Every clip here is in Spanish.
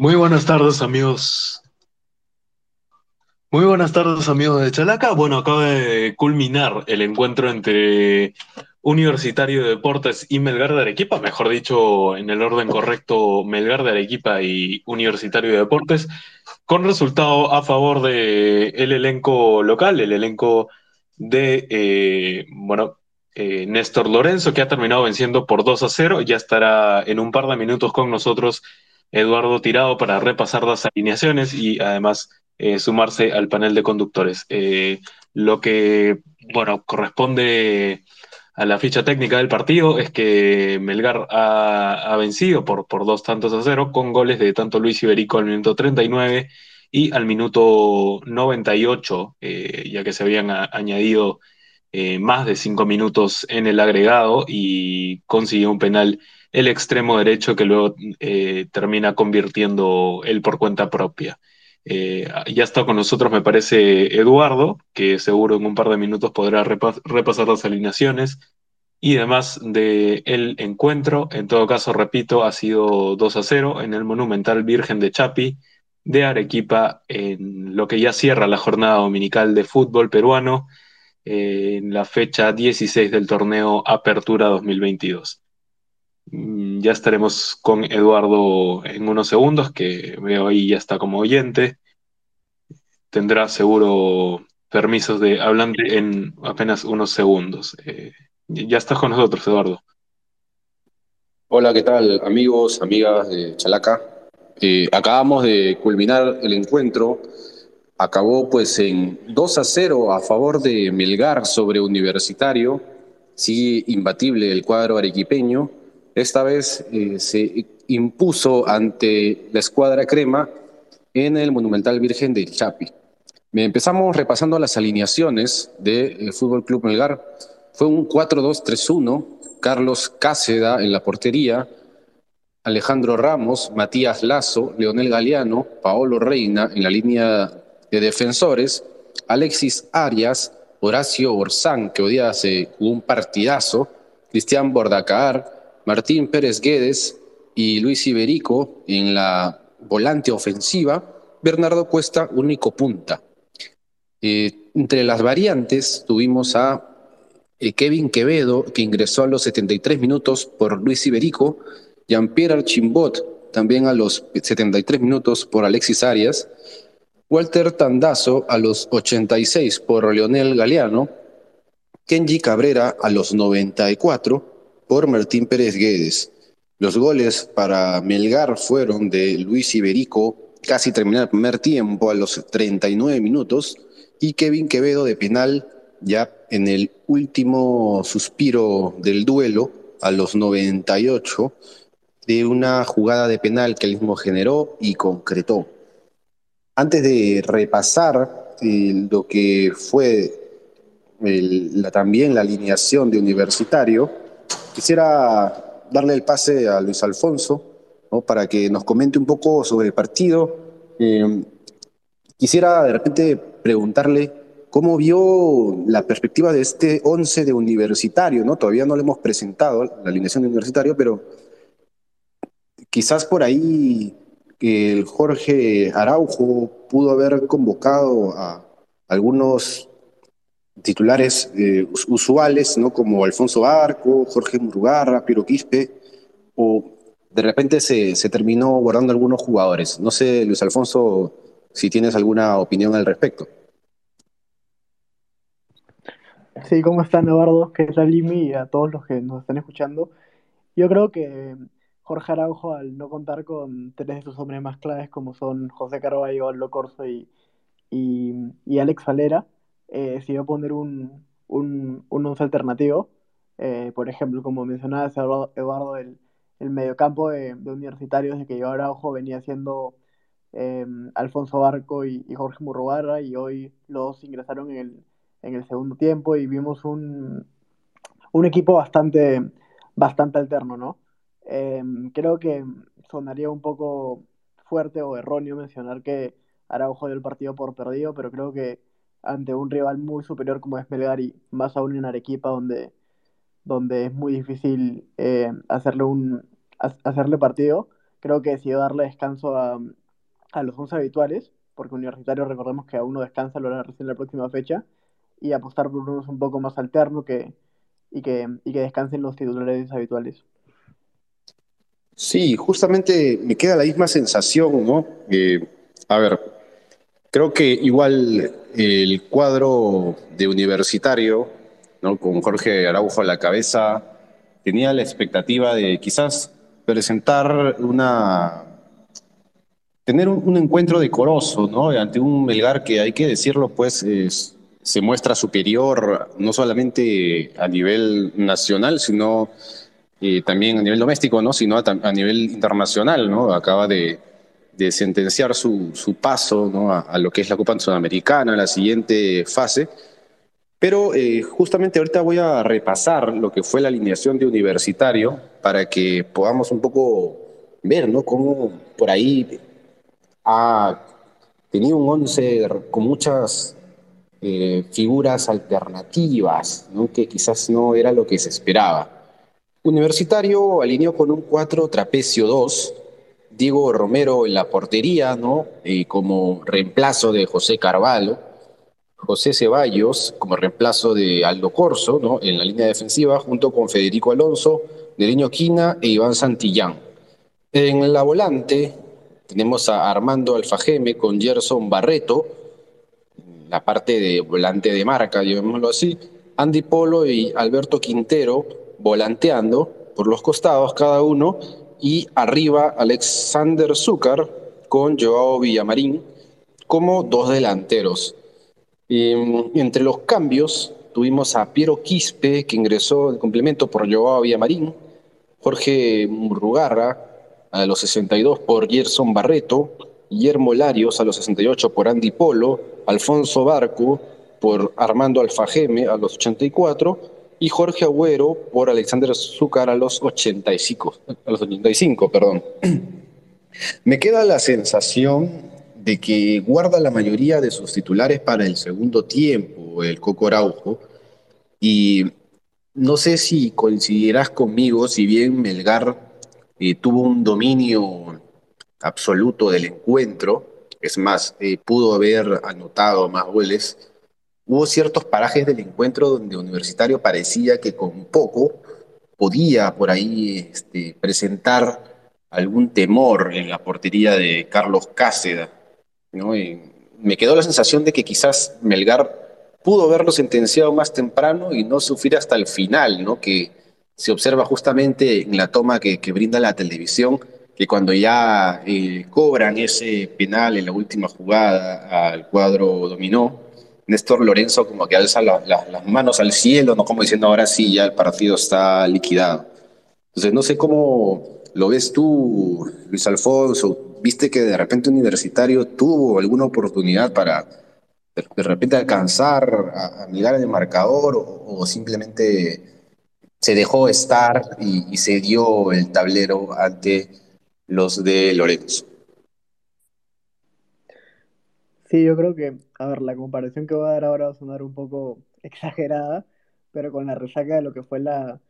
Muy buenas tardes, amigos. Muy buenas tardes, amigos de Chalaca. Bueno, acaba de culminar el encuentro entre Universitario de Deportes y Melgar de Arequipa, mejor dicho, en el orden correcto, Melgar de Arequipa y Universitario de Deportes, con resultado a favor del el elenco local, el elenco de, eh, bueno, eh, Néstor Lorenzo, que ha terminado venciendo por 2 a 0. Ya estará en un par de minutos con nosotros Eduardo Tirado para repasar las alineaciones y además eh, sumarse al panel de conductores. Eh, lo que, bueno, corresponde a la ficha técnica del partido es que Melgar ha, vencido por, por, dos tantos a cero con goles de tanto Luis Iberico al minuto 39 y al minuto 98, eh, ya que se habían añadido más de cinco minutos en el agregado y consiguió un penal el extremo derecho que luego termina convirtiendo él por cuenta propia. Eh, ya está con nosotros, me parece, Eduardo, que seguro en un par de minutos podrá repasar las alineaciones y demás del encuentro. En todo caso, repito, ha sido 2 a 0 en el Monumental Virgen de Chapi de Arequipa, en lo que ya cierra la jornada dominical de fútbol peruano, en la fecha 16 del torneo Apertura 2022. Mm, ya estaremos con Eduardo en unos segundos, que veo ahí ya está como oyente. Tendrá seguro permisos de hablante en apenas unos segundos. Eh, ya estás con nosotros, Eduardo. Hola, ¿qué tal, amigos, amigas de Chalaca? Eh, acabamos de culminar el encuentro. Acabó pues en 2 a 0 a favor de Melgar sobre Universitario. Sigue imbatible el cuadro arequipeño esta vez eh, se impuso ante la escuadra crema en el Monumental Virgen del Chapi. Empezamos repasando las alineaciones del eh, Fútbol Club Melgar. Fue un 4-2-3-1, Carlos Cáceda en la portería, Alejandro Ramos, Matías Lazo, Leonel Galeano, Paolo Reina en la línea de defensores, Alexis Arias, Horacio Orzán, que hoy día se un partidazo, Cristian Bordacar, Martín Pérez Guedes y Luis Iberico en la volante ofensiva, Bernardo Cuesta único punta. Eh, entre las variantes tuvimos a eh, Kevin Quevedo, que ingresó a los 73 minutos por Luis Iberico, Jean-Pierre Archimbot, también a los 73 minutos por Alexis Arias, Walter Tandazo a los 86 por Leonel Galeano, Kenji Cabrera a los 94, por Martín Pérez Guedes. Los goles para Melgar fueron de Luis Iberico, casi terminar el primer tiempo a los 39 minutos, y Kevin Quevedo de penal ya en el último suspiro del duelo a los 98 de una jugada de penal que él mismo generó y concretó. Antes de repasar eh, lo que fue también la alineación de Universitario, Quisiera darle el pase a Luis Alfonso para que nos comente un poco sobre el partido. Eh, quisiera de repente preguntarle cómo vio la perspectiva de este 11 de universitario, ¿no? Todavía no le hemos presentado la alineación de universitario, pero quizás por ahí el Jorge Araujo pudo haber convocado a algunos titulares eh, usuales, ¿no? Como Alfonso Arco, Jorge Murugarra, Piero Quispe, o de repente se, se, terminó guardando algunos jugadores. No sé, Luis Alfonso, si tienes alguna opinión al respecto. Sí, ¿cómo están, Eduardo? ¿Qué tal, Limi? Y a todos los que nos están escuchando. Yo creo que Jorge Araujo, al no contar con tres de sus hombres más claves, como son José Carballo, Aldo Corso y, y, y Alex Valera, eh, si a poner un, un, un once alternativo, eh, por ejemplo, como mencionaba Eduardo, el, el mediocampo de, de universitarios de que yo Araujo venía siendo eh, Alfonso Barco y, Jorge Murrobarra y hoy los ingresaron en el, en el segundo tiempo y vimos un, un equipo bastante, bastante alterno, ¿no? creo que sonaría un poco fuerte o erróneo mencionar que Araujo dio el partido por perdido, pero creo que ante un rival muy superior como es Melgar y más aún en Arequipa donde, donde es muy difícil eh, hacerle, un, hacerle partido. creo que decidió darle descanso a, a los 11 habituales, porque Universitario recordemos que aún no descansa, lo hará recién la próxima fecha, y apostar por unos un poco más alterno que, y, que, y que descansen los titulares habituales. Sí, justamente me queda la misma sensación, ¿no? Eh, a ver, creo que igual el cuadro de universitario, ¿no? Con Jorge Araujo a la cabeza, tenía la expectativa de quizás presentar una tener un, encuentro decoroso, ¿no? Ante un Melgar que hay que decirlo, pues se muestra superior no solamente a nivel nacional, sino eh, también a nivel doméstico, ¿no? Sino a, nivel internacional, ¿no? Acaba de, sentenciar su, paso ¿no? a, lo que es la Copa Sudamericana, la siguiente fase. Pero eh, justamente ahorita voy a repasar lo que fue la alineación de universitario para que podamos un poco ver, ¿no? Cómo por ahí ha tenido un once con muchas eh, figuras alternativas, que quizás no era lo que se esperaba. Universitario alineó con un 4 trapecio 2, Diego Romero en la portería, ¿no? como reemplazo de José Carvalho, José Ceballos como reemplazo de Aldo Corso ¿no? en la línea defensiva, junto con Federico Alonso, Neriño Quina e Iván Santillán. En la volante, tenemos a Armando Alfajeme con Gerson Barreto, la parte de volante de marca, llamémoslo así. Andy Polo y Alberto Quintero volanteando por los costados cada uno. Y arriba Alexander Zúcar con Joao Villamarín como dos delanteros. entre los cambios tuvimos a Piero Quispe, que ingresó en complemento por Joao Villamarín, Jorge Murrugarra, a los 62 por Gerson Barreto, Guillermo Larios a los 68 por Andy Polo, Alfonso Barco por Armando Alfajeme a los 84 y Jorge Agüero por Alexander Zúcar a los 85, a los 85, perdón. Me queda la sensación de que guarda la mayoría de sus titulares para el segundo tiempo, el Coco Araujo, y no sé si coincidirás conmigo, si bien Melgar eh, tuvo un dominio absoluto del encuentro, es más, eh, pudo haber anotado más goles. Hubo ciertos parajes del encuentro donde Universitario parecía que con poco podía por ahí este, presentar algún temor en la portería de Carlos Cáceda. ¿no? me quedó la sensación de que quizás Melgar pudo haberlo sentenciado más temprano y no sufrir hasta el final, ¿no? que se observa justamente en la toma que, brinda la televisión, que cuando ya eh, cobran ese penal en la última jugada al cuadro dominó, Néstor Lorenzo como que alza las manos al cielo, no como diciendo ahora sí, ya el partido está liquidado. Entonces no sé cómo lo ves tú, Luis Alfonso, viste que de repente Universitario tuvo alguna oportunidad para de repente alcanzar a, mirar el marcador o simplemente se dejó estar y, se dio el tablero ante los de Lorenzo. Sí, yo creo que, a ver, la comparación que voy a dar ahora va a sonar un poco exagerada, pero con la resaca de lo que fue la,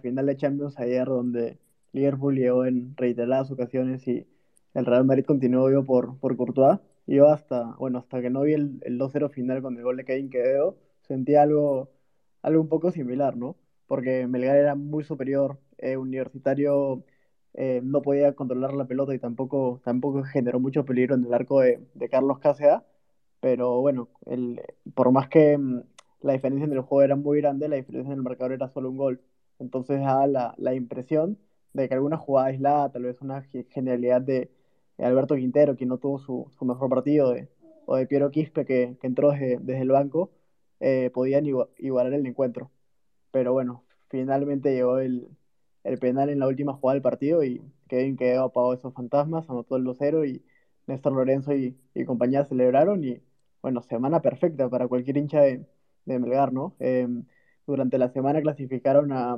final de Champions ayer, donde Liverpool llegó en reiteradas ocasiones y el Real Madrid continuó vivo por, por Courtois. Yo hasta, bueno, hasta que no vi el, el 2-0 final con el gol de Kevin Quevedo, sentí algo, algo un poco similar, ¿no? porque Melgar era muy superior, eh, Universitario eh, no podía controlar la pelota y tampoco, tampoco generó mucho peligro en el arco de, Carlos Cáceres, pero bueno, el, por más que mm, la diferencia en el juego era muy grande, la diferencia en el marcador era solo un gol. Entonces da la, la impresión de que alguna jugada aislada, tal vez una genialidad de, Alberto Quintero, que no tuvo su, mejor partido, de, o de Piero Quispe, que, entró desde, el banco, eh, podían igualar el encuentro. Pero bueno, finalmente llegó el, penal en la última jugada del partido y Kevin quedó apagó esos fantasmas, anotó el 2-0 y Néstor Lorenzo y, compañía celebraron y bueno, semana perfecta para cualquier hincha de, Melgar, ¿no? Em, durante la semana clasificaron a,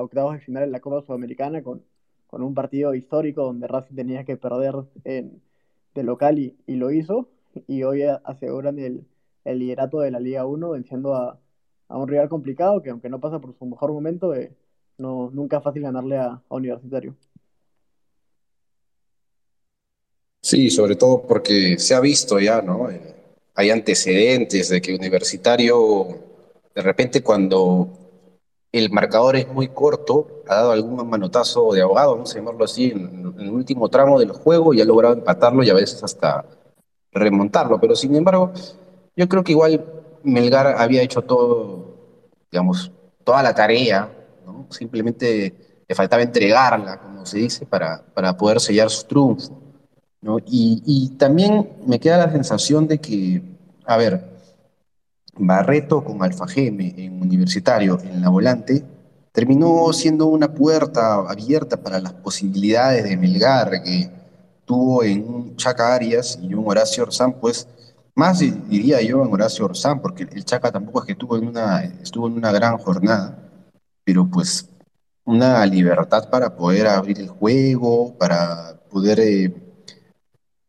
octavos de final en la Copa Sudamericana con, con un partido histórico donde Racing tenía que perder en, de local y, lo hizo y hoy aseguran el, el liderato de la Liga 1 venciendo a, a un rival complicado que aunque no pasa por su mejor momento, eh, no, nunca es fácil ganarle a, Universitario. Sí, sobre todo porque se ha visto ya, ¿no? Eh, hay antecedentes de que Universitario, de repente cuando el marcador es muy corto, ha dado algún manotazo de abogado, vamos a llamarlo así, en, en el último tramo del juego y ha logrado empatarlo y a veces hasta remontarlo. Pero sin embargo, yo creo que igual Melgar había hecho todo, digamos, toda la tarea, Simplemente le faltaba entregarla, como se dice, para, para poder sellar su triunfo. Y, también me queda la sensación de que, a ver, Barreto con Alfajeme en Universitario, en la volante, terminó siendo una puerta abierta para las posibilidades de Melgar, que tuvo en un Chaca Arias y un Horacio Orzán, pues más diría yo en Horacio Orzán, porque el Chaca tampoco es que estuvo en una, estuvo en una gran jornada, pero pues una libertad para poder abrir el juego, para poder eh,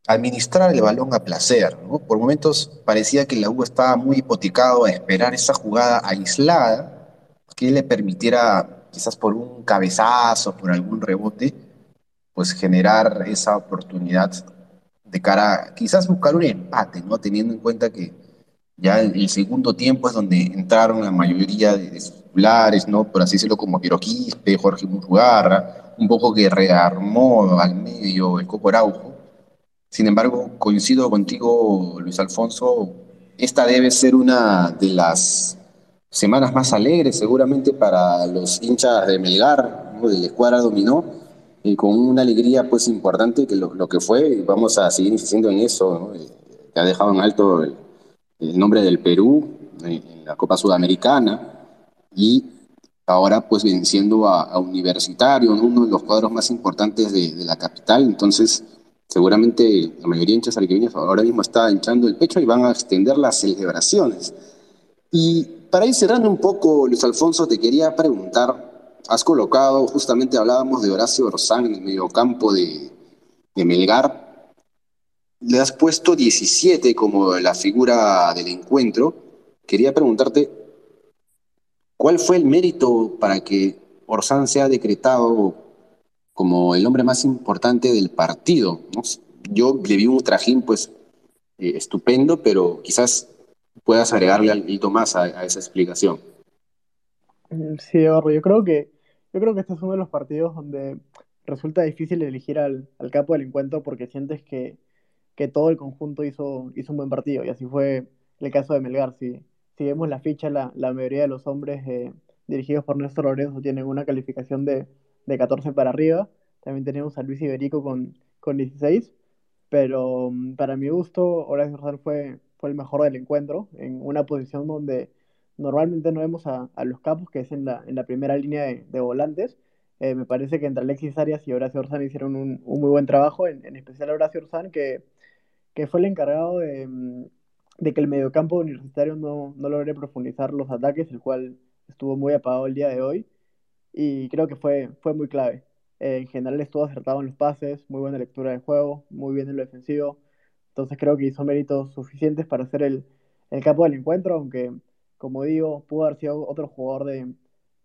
administrar el balón a placer. Por momentos parecía que la U estaba muy hipotecado a esperar esa jugada aislada que le permitiera, quizás por un cabezazo, por algún rebote, pues generar esa oportunidad de cara a quizás buscar un empate, ¿no? Teniendo en cuenta que ya el, segundo tiempo es donde entraron la mayoría de, de titulares, ¿no? Por así decirlo, como Piero Quispe, Jorge Murrugarra, un poco que rearmó al medio el Coco Araujo. Sin embargo, coincido contigo, Luis Alfonso, esta debe ser una de las semanas más alegres seguramente para los hinchas de Melgar, ¿no? de la escuadra dominó, y con una alegría pues importante que lo, lo que fue, y vamos a seguir insistiendo en eso, ¿no? Eh, que ha dejado en alto el, el nombre del Perú en, en la Copa Sudamericana, y ahora pues venciendo a, a Universitario, ¿no? uno de los cuadros más importantes de, la capital, entonces seguramente la mayoría de hinchas arqueviños ahora mismo está hinchando el pecho y van a extender las celebraciones. Y para ir cerrando un poco, Luis Alfonso, te quería preguntar, has colocado, justamente hablábamos de Horacio Orzán en el mediocampo de, de Melgar, le has puesto 17 como la figura del encuentro. Quería preguntarte, ¿cuál fue el mérito para que Orzán sea decretado como el hombre más importante del partido? Yo le vi un trajín pues eh, estupendo, pero quizás puedas agregarle algo más a, esa explicación. Sí, Eduardo, yo creo que, yo creo que este es uno de los partidos donde resulta difícil elegir al, capo del encuentro porque sientes que, que todo el conjunto hizo, hizo un buen partido. Y así fue el caso de Melgar. Si, si vemos la ficha, la, la mayoría de los hombres eh, dirigidos por Néstor Lorenzo tienen una calificación de, de 14 para arriba. También tenemos a Luis Iberico con, con 16. Pero mm, para mi gusto, Horacio Rosal fue, fue el mejor del encuentro, en una posición donde normalmente no vemos a, a los capos, que es en la, en la primera línea de, de volantes. Eh, me parece que entre Alexis Arias y Horacio Orzán hicieron un, un muy buen trabajo, en, en especial Horacio Orzán, que, que fue el encargado de, mm, de que el mediocampo universitario no, no logre profundizar los ataques, el cual estuvo muy apagado el día de hoy y creo que fue, fue muy clave. En general estuvo acertado en los pases, muy buena lectura de juego, muy bien en lo defensivo, entonces creo que hizo méritos suficientes para ser el, el capo del encuentro, aunque como digo, pudo haber sido otro jugador de,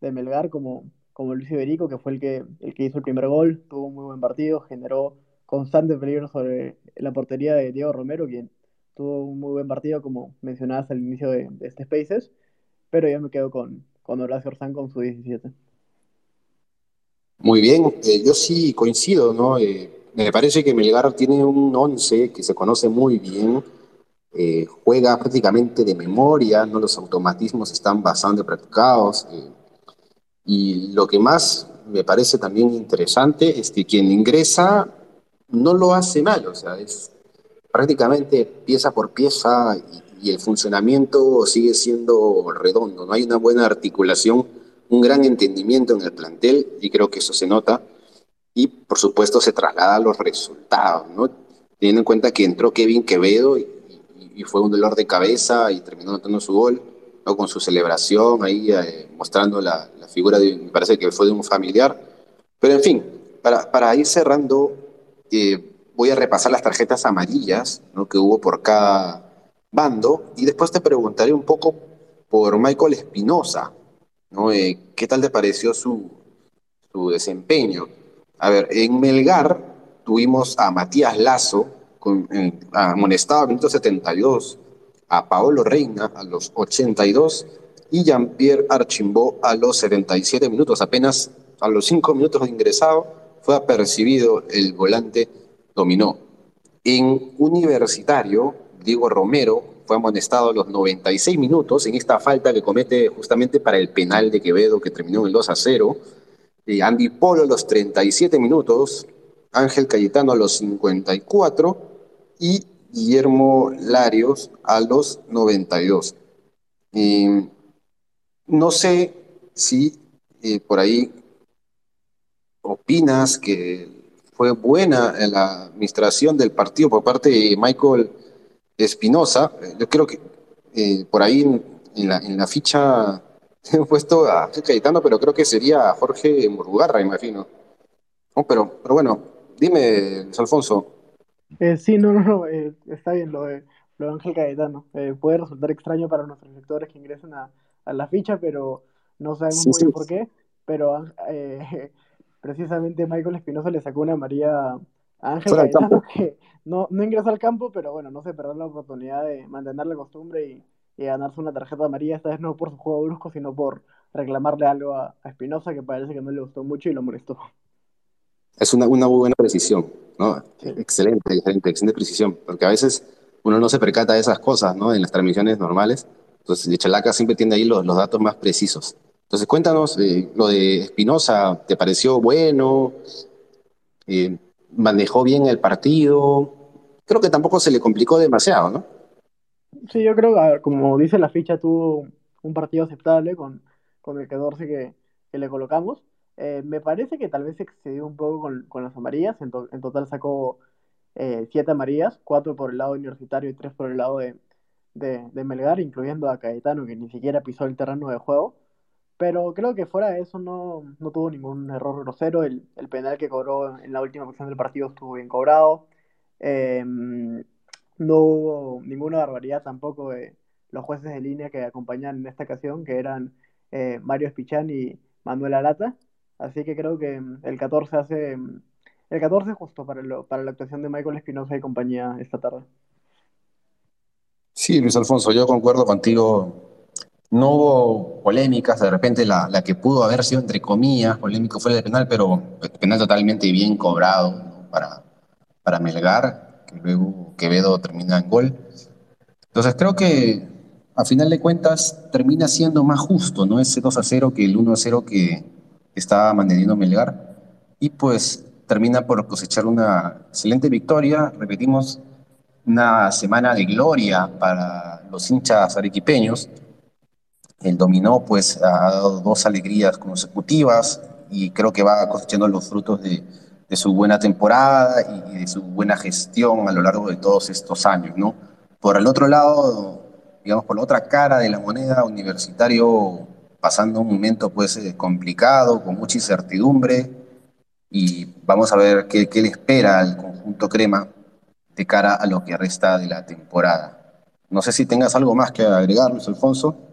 de Melgar como, como Luis Iberico, que fue el que, el que hizo el primer gol, tuvo un muy buen partido, generó constante peligro sobre la portería de Diego Romero, quien tuvo un muy buen partido, como mencionabas al inicio de, de este Spaces, pero yo me quedo con, con Horacio Orzán con su 17. Muy bien, eh, yo sí coincido, ¿no? Eh, me parece que Melgar tiene un 11 que se conoce muy bien, eh, juega prácticamente de memoria, ¿no? Los automatismos están bastante practicados. eh, y lo que más me parece también interesante es que quien ingresa no lo hace mal, o sea, es prácticamente pieza por pieza y, el funcionamiento sigue siendo redondo, no hay una buena articulación, un gran entendimiento en el plantel y creo que eso se nota y por supuesto se traslada a los resultados, ¿no? Teniendo en cuenta que entró Kevin Quevedo y, fue un dolor de cabeza y terminó anotando su gol, ¿no? Con su celebración ahí eh, mostrando la, la figura de, me parece que fue de un familiar, pero en fin, para, para ir cerrando, eh, voy a repasar las tarjetas amarillas, ¿no? que hubo por cada bando y después te preguntaré un poco por Michael Espinosa, ¿no? Eh, ¿qué tal te pareció su, su desempeño? A ver, en Melgar tuvimos a Matías Lazo, con, amonestado a minuto 72, a Paolo Reina a los 82 y Jean-Pierre Archimbaud a los 77 minutos. Apenas a los 5 minutos de ingresado fue apercibido el volante dominó. En Universitario, Diego Romero fue amonestado a los 96 minutos en esta falta que comete justamente para el penal de Quevedo que terminó en el 2 a 0. Y Andy Polo a los 37 minutos, Ángel Cayetano a los 54 y Guillermo Larios a los 92. no sé si eh, por ahí opinas que fue buena en la administración del partido por parte de Michael Espinosa. Yo creo que eh, por ahí en, la, en la ficha he puesto a Cayetano, pero creo que sería Jorge Murugarra, imagino. pero, pero bueno, dime, Alfonso. Eh, sí, no, no, no, eh, está bien lo de, lo Ángel Cayetano. puede resultar extraño para nuestros lectores que ingresen a, la ficha, pero no sabemos muy bien por qué. Pero precisamente Michael Espinosa le sacó una María a Ángel que no, no ingresó al campo, pero bueno, no se perdió la oportunidad de mantener la costumbre y, ganarse una tarjeta amarilla, esta vez no por su juego brusco, sino por reclamarle algo a, Espinosa que parece que no le gustó mucho y lo molestó. Es una, una buena precisión, ¿no? Excelente, excelente, excelente precisión, porque a veces uno no se percata de esas cosas, ¿no? En las transmisiones normales. Entonces, Chalaca siempre tiene ahí los, los datos más precisos. Entonces, cuéntanos, eh, lo de Espinosa, ¿te pareció bueno? Eh, ¿Manejó bien el partido? Creo que tampoco se le complicó demasiado, ¿no? Sí, yo creo que, como dice la ficha, tuvo un partido aceptable con, con el 14 que, que le colocamos. Eh, me parece que tal vez excedió un poco con, las amarillas. En, en total sacó siete amarillas, cuatro por el lado universitario y tres por el lado de, de, de Melgar, incluyendo a Caetano, que ni siquiera pisó el terreno de juego. Pero creo que fuera de eso no, no tuvo ningún error grosero. El, el, penal que cobró en la última posición del partido estuvo bien cobrado. Em, no hubo ninguna barbaridad tampoco de los jueces de línea que acompañan en esta ocasión, que eran eh, Mario Espichán y Manuel Arata. Así que creo que em, el 14 hace. Em, el 14 justo para, lo, para la actuación de Michael Espinosa y compañía esta tarde. Sí, Luis Alfonso, yo concuerdo contigo no hubo polémicas, de repente la, la, que pudo haber sido, entre comillas, polémico fue el penal, pero el penal totalmente bien cobrado para, para Melgar, que luego Quevedo termina en gol. Entonces creo que a final de cuentas termina siendo más justo, ¿no? Ese 2 a 0 que el 1 a 0 que estaba manteniendo Melgar. Y pues termina por cosechar una excelente victoria. Repetimos, una semana de gloria para los hinchas arequipeños el dominó pues ha dado dos alegrías consecutivas y creo que va cosechando los frutos de, su buena temporada y de su buena gestión a lo largo de todos estos años, ¿no? Por el otro lado, digamos, por la otra cara de la moneda, Universitario pasando un momento pues eh, complicado, con mucha incertidumbre y vamos a ver qué, qué le espera al conjunto crema de cara a lo que resta de la temporada. No sé si tengas algo más que agregar, Luis Alfonso.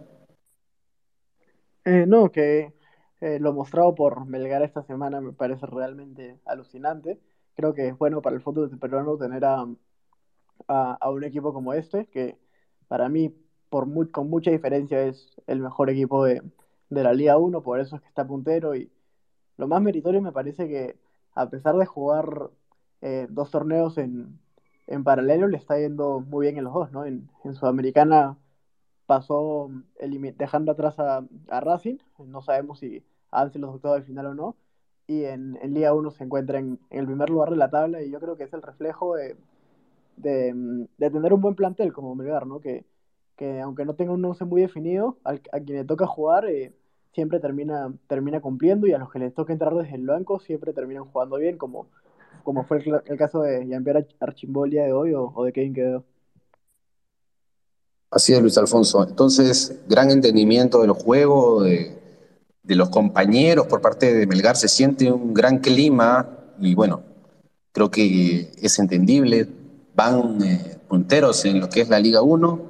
Eh, no, que eh, lo mostrado por Melgar esta semana me parece realmente alucinante. Creo que es bueno para el fútbol peruano tener a, a, un equipo como este, que para mí, por con mucha diferencia, es el mejor equipo de, de la Liga 1, por eso es que está puntero. Y lo más meritorio me parece que, a pesar de jugar eh, dos torneos en, en paralelo, le está yendo muy bien en los dos, ¿no? En, en Sudamericana pasó dejando atrás a, Racing, no sabemos si han los octavos del final o no, y en, en Liga 1 se encuentra en, el primer lugar de la tabla y yo creo que es el reflejo de, de, tener un buen plantel como Melgar, ¿no? Que, que aunque no tenga un 11 muy definido, a quien le toca jugar eh, siempre termina, termina cumpliendo y a los que les toca entrar desde el banco siempre terminan jugando bien, como, como fue el, caso de Jean-Pierre Archimbol de hoy o, o de Kevin Quevedo. Así es, Luis Alfonso. Entonces, gran entendimiento del juego, de, los compañeros por parte de Melgar, se siente un gran clima y bueno, creo que es entendible. Van eh, punteros en lo que es la Liga 1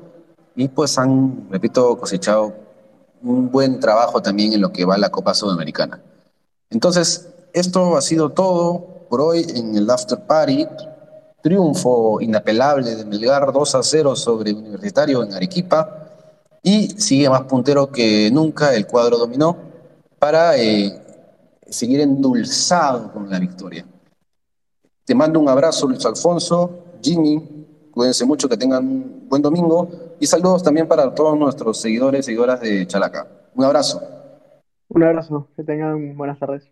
y pues han, repito, cosechado un buen trabajo también en lo que va la Copa Sudamericana. Entonces, esto ha sido todo por hoy en el After Party. Triunfo inapelable de Melgar 2 a 0 sobre Universitario en Arequipa y sigue más puntero que nunca, el cuadro dominó, para eh, seguir endulzado con la victoria. Te mando un abrazo, Luis Alfonso, Jimmy, cuídense mucho, que tengan un buen domingo y saludos también para todos nuestros seguidores y seguidoras de Chalaca. Un abrazo. Un abrazo, que tengan buenas tardes.